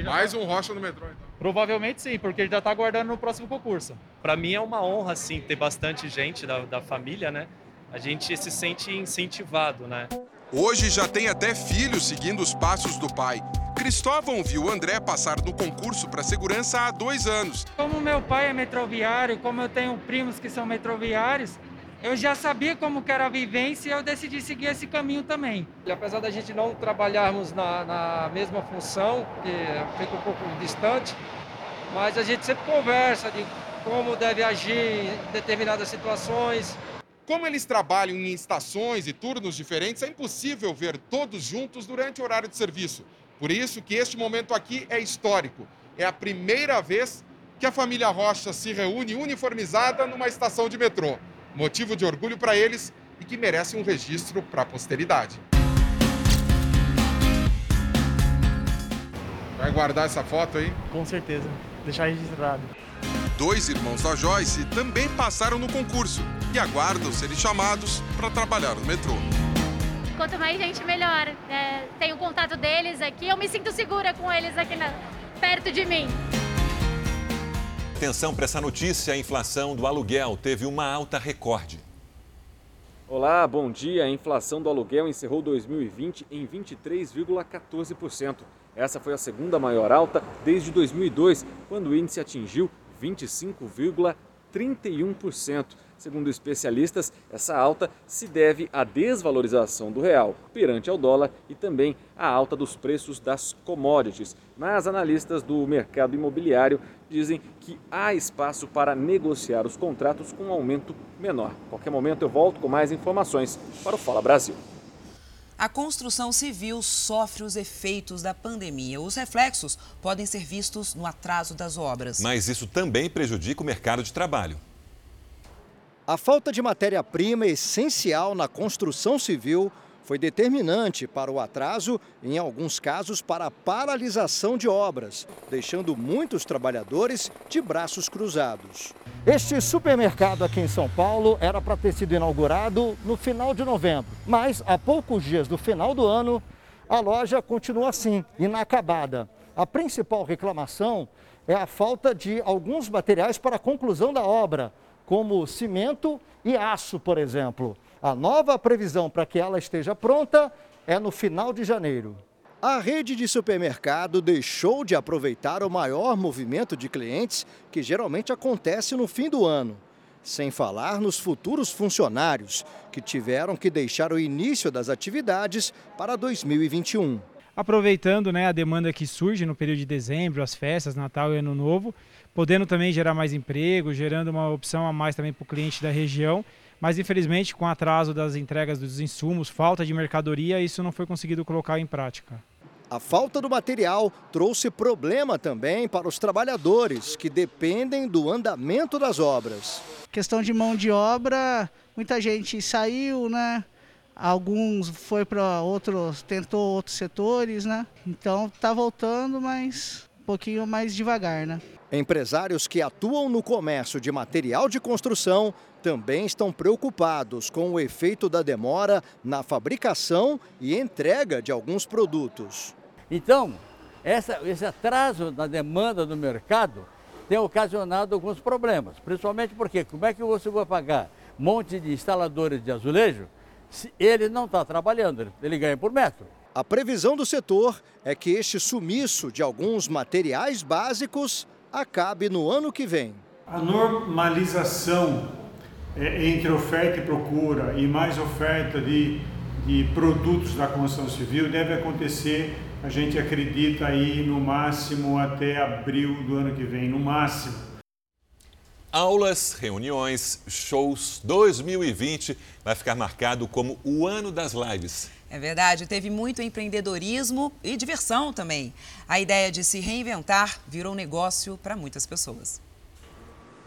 Mais tá... um Rocha no metrô, então? Provavelmente sim, porque ele já está aguardando no próximo concurso. Para mim é uma honra, sim, ter bastante gente da, da família, né? a gente se sente incentivado, né? Hoje já tem até filhos seguindo os passos do pai. Cristóvão viu André passar no concurso para segurança há dois anos. Como meu pai é metroviário, como eu tenho primos que são metroviários, eu já sabia como que era a vivência e eu decidi seguir esse caminho também. E apesar da gente não trabalharmos na, na mesma função, que fica um pouco distante, mas a gente sempre conversa de como deve agir em determinadas situações. Como eles trabalham em estações e turnos diferentes, é impossível ver todos juntos durante o horário de serviço. Por isso que este momento aqui é histórico. É a primeira vez que a família Rocha se reúne uniformizada numa estação de metrô. Motivo de orgulho para eles e que merece um registro para a posteridade. Vai guardar essa foto aí? Com certeza. Deixar registrado. Dois irmãos da Joyce também passaram no concurso e aguardam serem chamados para trabalhar no metrô. Quanto mais gente, melhor. É, tenho contato deles aqui, eu me sinto segura com eles aqui na, perto de mim. Atenção para essa notícia: a inflação do aluguel teve uma alta recorde. Olá, bom dia. A inflação do aluguel encerrou 2020 em 23,14%. Essa foi a segunda maior alta desde 2002, quando o índice atingiu 25,31%. Segundo especialistas, essa alta se deve à desvalorização do real perante ao dólar e também à alta dos preços das commodities. Mas analistas do mercado imobiliário dizem que há espaço para negociar os contratos com um aumento menor. A qualquer momento eu volto com mais informações para o Fala Brasil. A construção civil sofre os efeitos da pandemia. Os reflexos podem ser vistos no atraso das obras. Mas isso também prejudica o mercado de trabalho. A falta de matéria-prima essencial na construção civil foi determinante para o atraso e, em alguns casos, para a paralisação de obras, deixando muitos trabalhadores de braços cruzados. Este supermercado aqui em São Paulo era para ter sido inaugurado no final de novembro, mas a poucos dias do final do ano, a loja continua assim, inacabada. A principal reclamação é a falta de alguns materiais para a conclusão da obra, como cimento e aço, por exemplo. A nova previsão para que ela esteja pronta é no final de janeiro. A rede de supermercado deixou de aproveitar o maior movimento de clientes que geralmente acontece no fim do ano. Sem falar nos futuros funcionários, que tiveram que deixar o início das atividades para 2021 aproveitando né, a demanda que surge no período de dezembro, as festas, Natal e Ano Novo, podendo também gerar mais emprego, gerando uma opção a mais também para o cliente da região. Mas infelizmente, com o atraso das entregas dos insumos, falta de mercadoria, isso não foi conseguido colocar em prática. A falta do material trouxe problema também para os trabalhadores que dependem do andamento das obras. Questão de mão de obra, muita gente saiu, né? Alguns foi para outros, tentou outros setores, né? Então está voltando, mas um pouquinho mais devagar, né? Empresários que atuam no comércio de material de construção também estão preocupados com o efeito da demora na fabricação e entrega de alguns produtos. Então, essa, esse atraso na demanda do mercado tem ocasionado alguns problemas, principalmente porque como é que você vai pagar um monte de instaladores de azulejo ele não está trabalhando, ele ganha por metro. A previsão do setor é que este sumiço de alguns materiais básicos acabe no ano que vem. A normalização é, entre oferta e procura e mais oferta de, de produtos da construção civil deve acontecer, a gente acredita aí no máximo até abril do ano que vem, no máximo. Aulas, reuniões, shows 2020 vai ficar marcado como o ano das lives. É verdade, teve muito empreendedorismo e diversão também. A ideia de se reinventar virou negócio para muitas pessoas.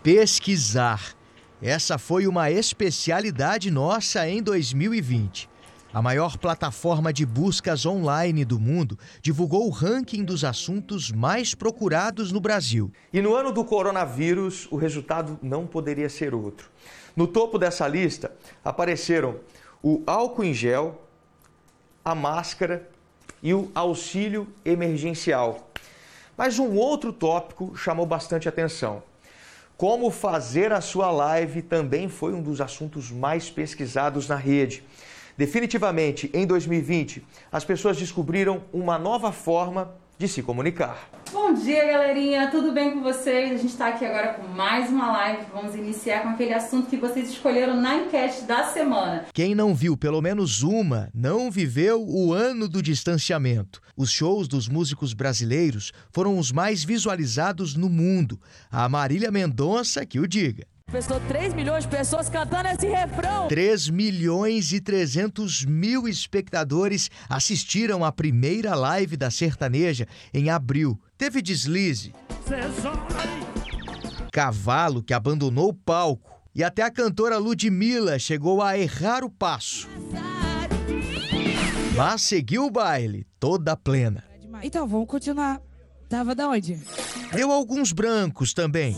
Pesquisar. Essa foi uma especialidade nossa em 2020. A maior plataforma de buscas online do mundo divulgou o ranking dos assuntos mais procurados no Brasil. E no ano do coronavírus, o resultado não poderia ser outro. No topo dessa lista apareceram o álcool em gel, a máscara e o auxílio emergencial. Mas um outro tópico chamou bastante atenção. Como fazer a sua live também foi um dos assuntos mais pesquisados na rede. Definitivamente, em 2020, as pessoas descobriram uma nova forma de se comunicar. Bom dia, galerinha! Tudo bem com vocês? A gente está aqui agora com mais uma live. Vamos iniciar com aquele assunto que vocês escolheram na enquete da semana. Quem não viu pelo menos uma, não viveu o ano do distanciamento. Os shows dos músicos brasileiros foram os mais visualizados no mundo. A Marília Mendonça que o diga. Pessoa 3 milhões de pessoas cantando esse refrão. 3 milhões e 300 mil espectadores assistiram à primeira live da sertaneja em abril. Teve deslize. Cavalo que abandonou o palco. E até a cantora Ludmilla chegou a errar o passo. Mas seguiu o baile, toda plena. Então, vamos continuar. Tava da onde? Deu alguns brancos também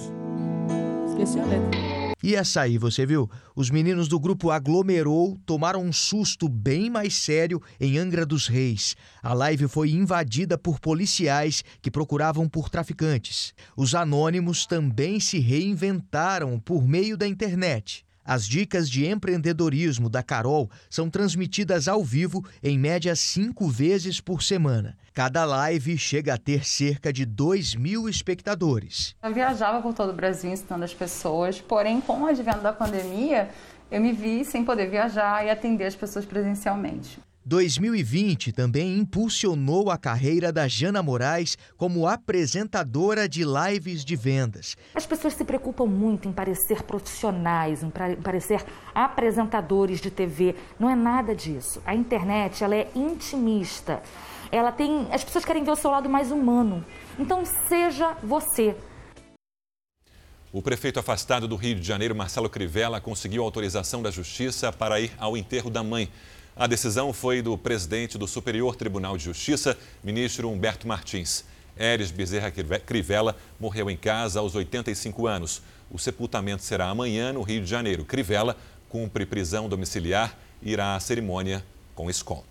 esqueci a letra. E essa aí, você viu? Os meninos do grupo Aglomerou tomaram um susto bem mais sério em Angra dos Reis. A live foi invadida por policiais que procuravam por traficantes. Os anônimos também se reinventaram por meio da internet. As dicas de empreendedorismo da Carol são transmitidas ao vivo em média cinco vezes por semana. Cada live chega a ter cerca de 2 mil espectadores. Eu viajava por todo o Brasil ensinando as pessoas, porém, com o advento da pandemia, eu me vi sem poder viajar e atender as pessoas presencialmente. 2020 também impulsionou a carreira da Jana Moraes como apresentadora de lives de vendas. As pessoas se preocupam muito em parecer profissionais, em parecer apresentadores de TV. Não é nada disso. A internet ela é intimista. Ela tem, as pessoas querem ver o seu lado mais humano. Então seja você. O prefeito afastado do Rio de Janeiro, Marcelo Crivella, conseguiu autorização da Justiça para ir ao enterro da mãe. A decisão foi do presidente do Superior Tribunal de Justiça, ministro Humberto Martins. Eres Bezerra Crivella morreu em casa aos 85 anos. O sepultamento será amanhã no Rio de Janeiro. Crivella cumpre prisão domiciliar e irá à cerimônia com escolta.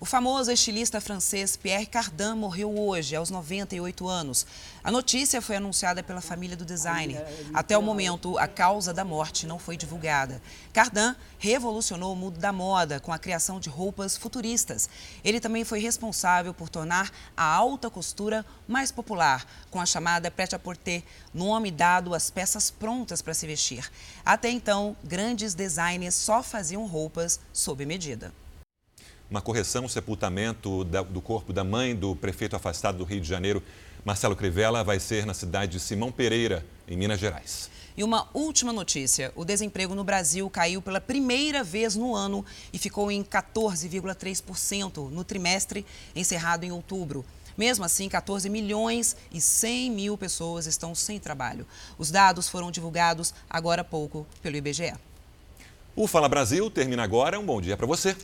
O famoso estilista francês Pierre Cardin morreu hoje, aos 98 anos. A notícia foi anunciada pela família do designer. Até o momento, a causa da morte não foi divulgada. Cardin revolucionou o mundo da moda com a criação de roupas futuristas. Ele também foi responsável por tornar a alta costura mais popular, com a chamada prêt-à-porter, nome dado às peças prontas para se vestir. Até então, grandes designers só faziam roupas sob medida uma correção, o sepultamento do corpo da mãe do prefeito afastado do Rio de Janeiro, Marcelo Crivella, vai ser na cidade de Simão Pereira, em Minas Gerais. E uma última notícia: o desemprego no Brasil caiu pela primeira vez no ano e ficou em 14,3% no trimestre encerrado em outubro. Mesmo assim, 14 milhões e 100 mil pessoas estão sem trabalho. Os dados foram divulgados agora há pouco pelo IBGE. O Fala Brasil termina agora. Um bom dia para você.